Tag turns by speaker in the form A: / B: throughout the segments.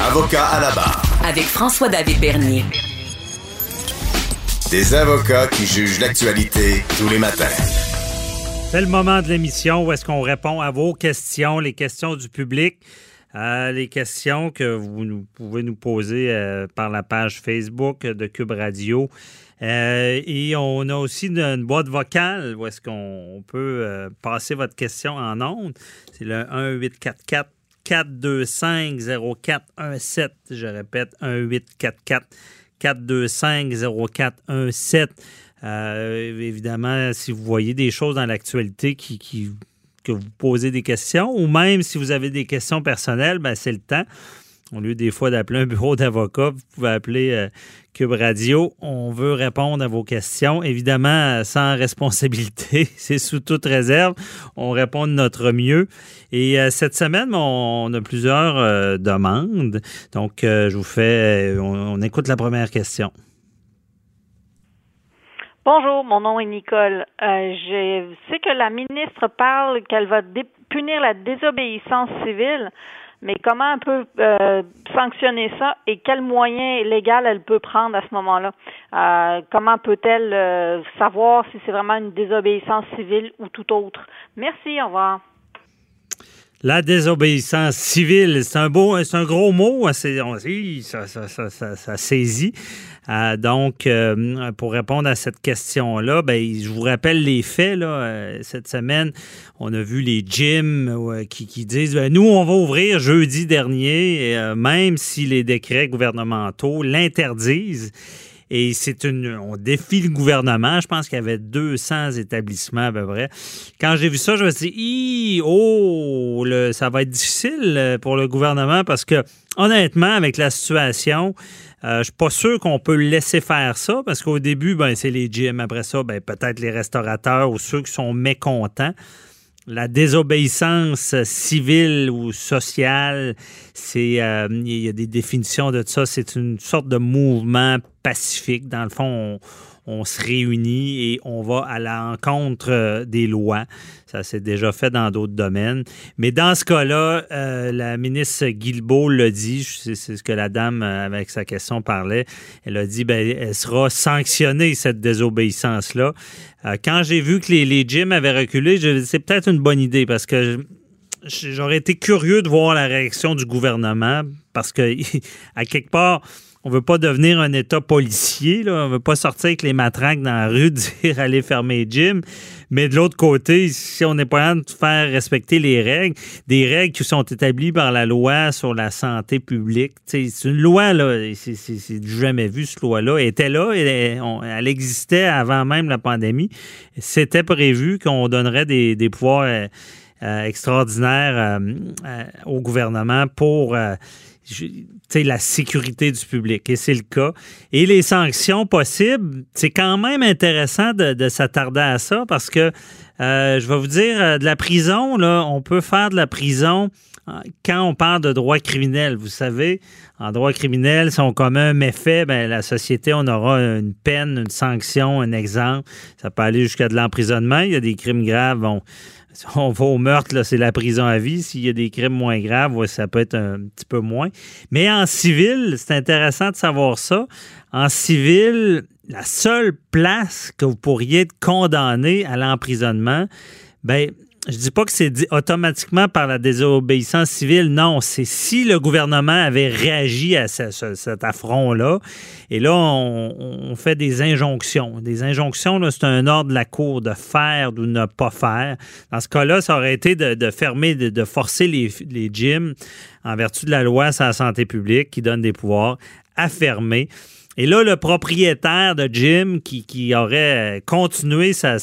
A: Avocat à la barre.
B: Avec François-David Bernier.
A: Des avocats qui jugent l'actualité tous les matins.
C: C'est le moment de l'émission où est-ce qu'on répond à vos questions, les questions du public, euh, les questions que vous nous, pouvez nous poser euh, par la page Facebook de Cube Radio. Euh, et on a aussi une, une boîte vocale où est-ce qu'on peut euh, passer votre question en ondes. C'est le 1844 425 0417. Je répète, 1844 425 0417. Euh, évidemment, si vous voyez des choses dans l'actualité que vous posez des questions, ou même si vous avez des questions personnelles, ben, c'est le temps. Au lieu des fois d'appeler un bureau d'avocat, vous pouvez appeler euh, Cube Radio. On veut répondre à vos questions. Évidemment, euh, sans responsabilité, c'est sous toute réserve. On répond de notre mieux. Et euh, cette semaine, on, a plusieurs demandes. Donc, je vous fais, on, écoute la première question.
D: Bonjour, mon nom est Nicole. Je sais que la ministre parle qu'elle va punir la désobéissance civile, mais comment elle peut euh, sanctionner ça et quels moyens légaux elle peut prendre à ce moment-là? Euh, comment peut-elle euh, savoir si c'est vraiment une désobéissance civile ou tout autre? Merci, au revoir.
C: La désobéissance civile, c'est un beau, c'est un gros mot, hein, ça, ça, ça, ça- saisit. Euh, donc, euh, pour répondre à cette question-là, ben, je vous rappelle les faits. Là, Euh, cette semaine, on a vu les gyms qui, disent ben, nous, on va ouvrir jeudi dernier, même si les décrets gouvernementaux l'interdisent. Et c'est une. On défie le gouvernement. Je pense qu'il y avait 200 établissements à peu près. Quand j'ai vu ça, je me suis dit, oh, le- ça va être difficile euh, pour le gouvernement parce que, honnêtement, avec la situation, euh, je suis pas sûr qu'on peut laisser faire ça parce qu'au début, ben, c'est les gyms. Après ça, ben, peut-être les restaurateurs ou ceux qui sont mécontents. La désobéissance civile ou sociale, c'est euh, il y a des définitions de ça. C'est une sorte de mouvement pacifique. Dans le fond, on, se réunit et on va à l'encontre euh, des lois. Ça s'est déjà fait dans d'autres domaines. Mais dans ce cas-là, euh, la ministre Guilbeault l'a dit, c'est ce que la dame, euh, avec sa question, parlait. Elle a dit, ben, elle sera sanctionnée, cette désobéissance-là. Quand j'ai vu que les, les avaient reculé, c'est peut-être une bonne idée parce que j'aurais été curieux de voir la réaction du gouvernement parce que, à quelque part, on veut pas devenir un État policier. Là. On veut pas sortir avec les matraques dans la rue, dire aller fermer gyms. Mais de l'autre côté, si on n'est pas capable de faire respecter les règles, des règles qui sont établies par la loi sur la santé publique, c'est une loi, là, c'est, jamais vu, cette loi-là. Elle était là, elle, existait avant même la pandémie. C'était prévu qu'on donnerait des, pouvoirs euh, euh, extraordinaires euh, au gouvernement pour la sécurité du public. Et c'est le cas. Et les sanctions possibles, c'est quand même intéressant de, de s'attarder à ça parce que, euh, je vais vous dire, euh, de la prison, là, on peut faire de la prison euh, quand on parle de droit criminel. Vous savez, en droit criminel, si on commet un méfait, ben, la société, on aura une peine, une sanction, un exemple. Ça peut aller jusqu'à de l'emprisonnement. Il y a des crimes graves. On va au meurtre, c'est la prison à vie. S'il y a des crimes moins graves, ça peut être un petit peu moins. Mais en civil, c'est intéressant de savoir ça. En civil, la seule place que vous pourriez être condamné à l'emprisonnement, ben, je dis pas que c'est dit automatiquement par la désobéissance civile. Non, c'est si le gouvernement avait réagi à ce- ce- cet affront-là. Et là, on, fait des injonctions. Des injonctions, c'est un ordre de la Cour de faire ou ne pas faire. Dans ce cas-là, ça aurait été de, fermer, de, de forcer les, les gyms en vertu de la loi sur la santé publique qui donne des pouvoirs à fermer. Et là, le propriétaire de gym qui, aurait continué sa,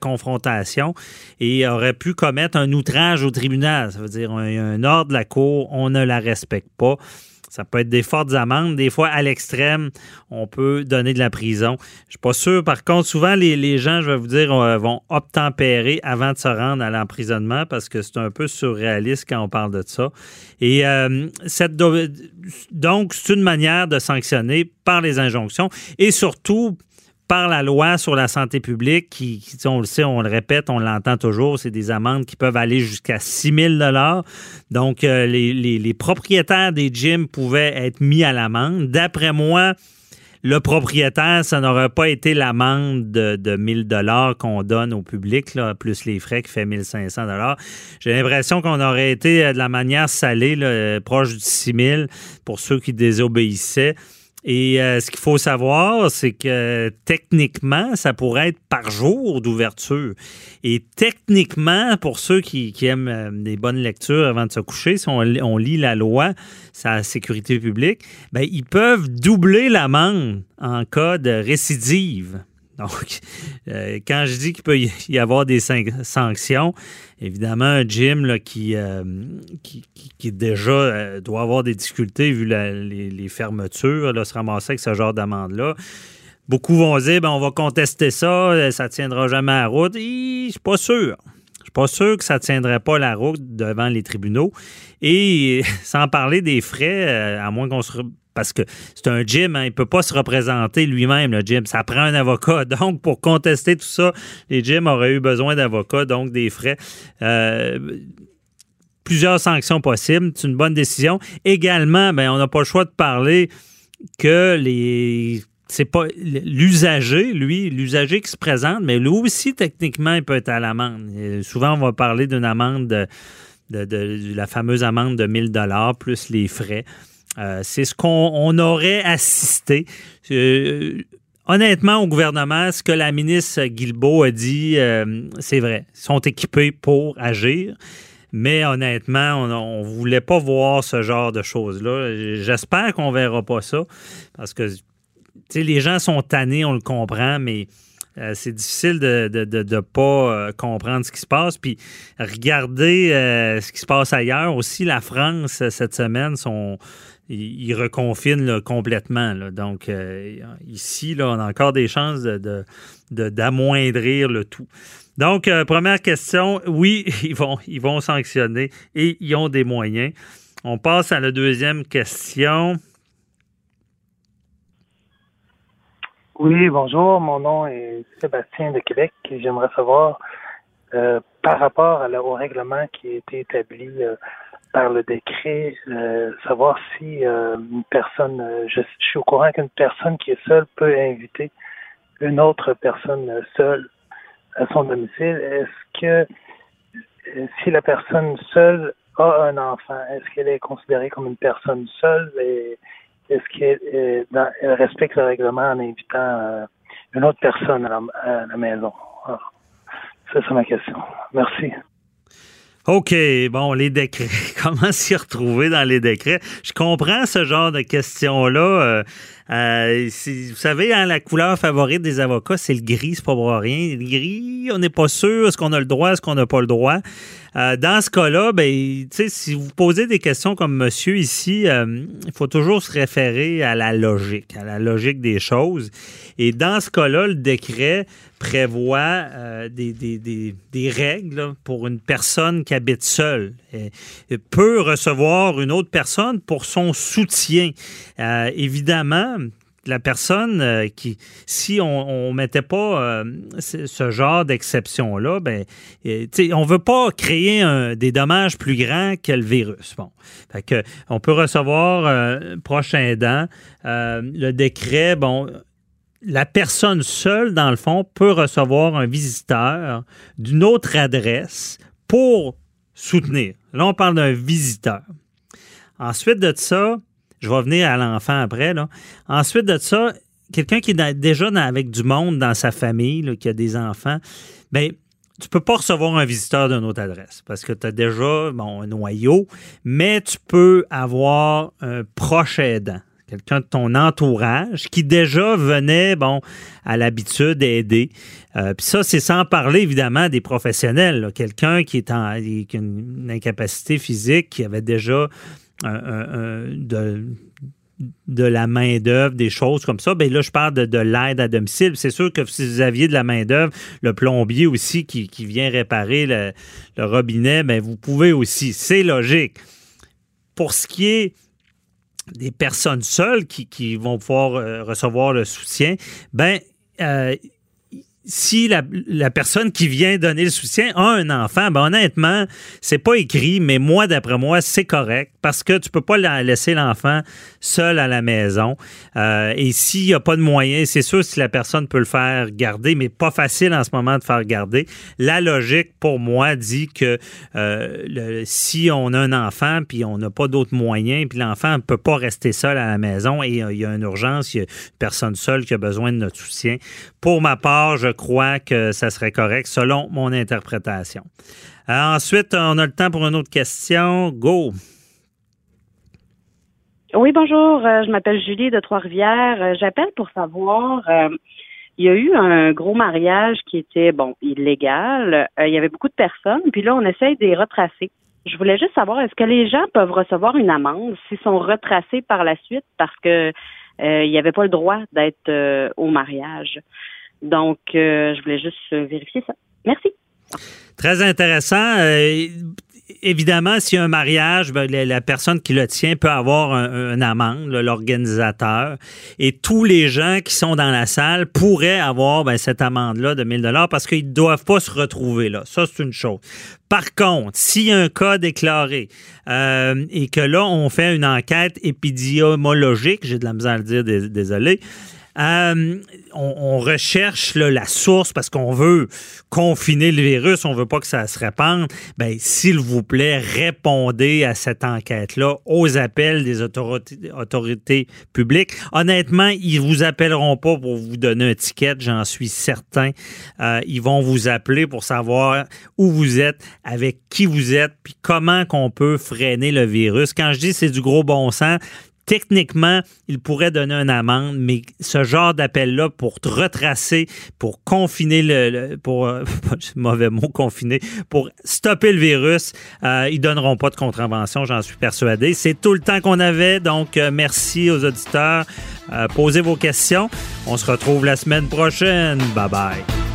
C: confrontation et aurait pu commettre un outrage au tribunal. Ça veut dire un ordre de la cour, on ne la respecte pas. Ça peut être des fortes amendes. Des fois, à l'extrême, on peut donner de la prison. Je suis pas sûr. Par contre, souvent, les, les gens, je vais vous dire, euh, vont obtempérer avant de se rendre à l'emprisonnement parce que c'est un peu surréaliste quand on parle de ça. Et euh, cette, do- donc, c'est une manière de sanctionner par les injonctions et surtout par la loi sur la santé publique, qui, on le sait, on le répète, on l'entend toujours, c'est des amendes qui peuvent aller jusqu'à 6 000 Donc, euh, les, propriétaires des gyms pouvaient être mis à l'amende. D'après moi, le propriétaire, ça n'aurait pas été l'amende de, de 1000 dollars qu'on donne au public, plus les frais qui fait 1500 dollars. J'ai l'impression qu'on aurait été euh, de la manière salée, là, proche du 6000 pour ceux qui désobéissaient. Et euh, ce qu'il faut savoir, c'est que techniquement, ça pourrait être par jour d'ouverture. Et techniquement, pour ceux qui, aiment euh, des bonnes lectures avant de se coucher, si on, lit la loi, sa sécurité publique, ben, ils peuvent doubler l'amende en cas de récidive. Donc, euh, quand je dis qu'il peut y avoir des sanctions, évidemment, un gym là, qui, euh, qui, déjà euh, doit avoir des difficultés vu les, fermetures, là, se ramasser avec ce genre d'amende-là. Beaucoup vont dire, ben, on va contester ça, ça ne tiendra jamais la route. Je suis pas sûr. Je suis pas sûr que ça ne tiendrait pas la route devant les tribunaux. Et sans parler des frais, à moins qu'on se parce que c'est un gym, hein, il ne peut pas se représenter lui-même, le gym. Ça prend un avocat. Donc, pour contester tout ça, les gyms auraient eu besoin d'avocats, donc des frais. Euh, plusieurs sanctions possibles. C'est une bonne décision. Également, ben, on n'a pas le choix de parler que les c'est pas l'usager, lui, l'usager qui se présente, mais lui aussi, techniquement, il peut être à l'amende. Souvent, on va parler d'une amende de, de, la fameuse amende de 1000 dollars plus les frais. Euh, c'est ce qu'on aurait assisté. Euh, honnêtement, au gouvernement, ce que la ministre Guilbeault a dit, euh, c'est vrai. Ils sont équipés pour agir. Mais honnêtement, on ne voulait pas voir ce genre de choses-là. J'espère qu'on ne verra pas ça. Parce que les gens sont tannés, on le comprend, mais c'est difficile de ne pas comprendre ce qui se passe. Puis regarder ce qui se passe ailleurs. Aussi, la France, cette semaine, sont il, reconfine complètement. Donc, euh, ici, on a encore des chances d'amoindrir de, le tout. Donc, euh, première question, oui, ils vont, ils vont sanctionner et ils ont des moyens. On passe à la deuxième question.
E: Oui, bonjour. Mon nom est Sébastien de Québec et j'aimerais savoir, euh, par rapport au règlement qui a été établi par le décret, euh, savoir si euh, une personne, euh, je, suis au courant qu'une personne qui est seule peut inviter une autre personne seule à son domicile. Est-ce que si la personne seule a un enfant, est-ce qu'elle est considérée comme une personne seule et est-ce qu'elle respecte le règlement en invitant une autre personne à la, maison? ça, c'est ma question. Merci.
C: OK, bon, les décrets. Comment s'y retrouver dans les décrets? Je comprends ce genre de questions-là. Euh, euh, vous savez, hein, la couleur favorite des avocats, c'est le gris, c'est pas pour rien. Le gris, on n'est pas sûr, est-ce qu'on a le droit, est-ce qu'on n'a pas le droit. Euh, dans ce cas-là, ben, si vous posez des questions comme monsieur ici, euh, il faut toujours se référer à la logique, à la logique des choses. Et dans ce cas-là, le décret prévoit des, règles pour une personne qui habite seule. Et, peut recevoir une autre personne pour son soutien. évidemment, la personne euh, qui, si on ne mettait pas euh, ce genre d'exception-là, ben, euh, on ne veut pas créer des dommages plus grands que le virus. Bon. on peut recevoir prochain aidant. le décret, bon, la personne seule, dans le fond, peut recevoir un visiteur d'une autre adresse pour soutenir. Là, on parle d'un visiteur. Ensuite de ça, je vais venir à l'enfant après. Là. Ensuite de ça, quelqu'un qui est déjà avec du monde dans sa famille, qui a des enfants, bien, tu peux pas recevoir un visiteur d'une autre adresse parce que tu as déjà bon, un noyau, mais tu peux avoir un proche aidant, quelqu'un de ton entourage qui déjà venait bon à l'habitude d'aider. Euh, puis ça, c'est sans parler évidemment des professionnels, quelqu'un qui est en une incapacité physique, qui avait déjà de, de la main-d'œuvre, des choses comme ça, bien là, je parle de, l'aide à domicile. C'est sûr que si vous aviez de la main-d'œuvre, le plombier aussi qui, vient réparer le, robinet, bien, vous pouvez aussi. C'est logique. Pour ce qui est des personnes seules qui, vont pouvoir euh, recevoir le soutien, ben euh, si la, personne qui vient donner le soutien a un enfant, ben honnêtement, c'est pas écrit, mais moi, d'après moi, c'est correct parce que tu peux pas laisser l'enfant seul à la maison. Euh, et s'il n'y a pas de moyens, c'est sûr si la personne peut le faire garder, mais pas facile en ce moment de faire garder. La logique, pour moi, dit que euh, si on a un enfant puis on n'a pas d'autres moyens, puis l'enfant ne peut pas rester seul à la maison et euh, il y a une urgence, il y a une personne seule qui a besoin de notre soutien. Pour ma part, je crois que ça serait correct selon mon interprétation. Euh, ensuite, on a le temps pour une autre question. Go!
F: Oui, bonjour. Euh, je m'appelle Julie de Trois-Rivières. Euh, j'appelle pour savoir, il y a eu un gros mariage qui était, bon, illégal. il y avait beaucoup de personnes, puis là, on essaye de les retracer. Je voulais juste savoir, est-ce que les gens peuvent recevoir une amende s'ils sont retracés par la suite parce que il n'y avait pas le droit d'être au mariage? Donc, euh, je voulais juste vérifier ça. Merci.
C: Très intéressant. Euh, évidemment, s'il y a un mariage, ben, la, personne qui le tient peut avoir un, amende, l'organisateur. Et tous les gens qui sont dans la salle pourraient avoir ben, cette amende-là de 1000 dollars parce qu'ils ne doivent pas se retrouver là. Ça, c'est une chose. Par contre, s'il y a un cas déclaré euh, et que là, on fait une enquête épidémiologique, j'ai de la misère à le dire, désolé, euh, on, recherche la source parce qu'on veut confiner le virus, on veut pas que ça se répande. Ben, s'il vous plaît, répondez à cette enquête-là aux appels des autorités, publiques. Honnêtement, ils vous appelleront pas pour vous donner un ticket, j'en suis certain. Euh, ils vont vous appeler pour savoir où vous êtes, avec qui vous êtes, puis comment qu'on peut freiner le virus. Quand je dis c'est du gros bon sens, techniquement, il pourrait donner une amende, mais ce genre d'appel-là pour retracer, pour confiner le, pour euh, mauvais mot confiner, pour stopper le virus, euh, ils donneront pas de contravention, j'en suis persuadé. C'est tout le temps qu'on avait, donc euh, merci aux auditeurs. posez vos questions. On se retrouve la semaine prochaine. Bye bye.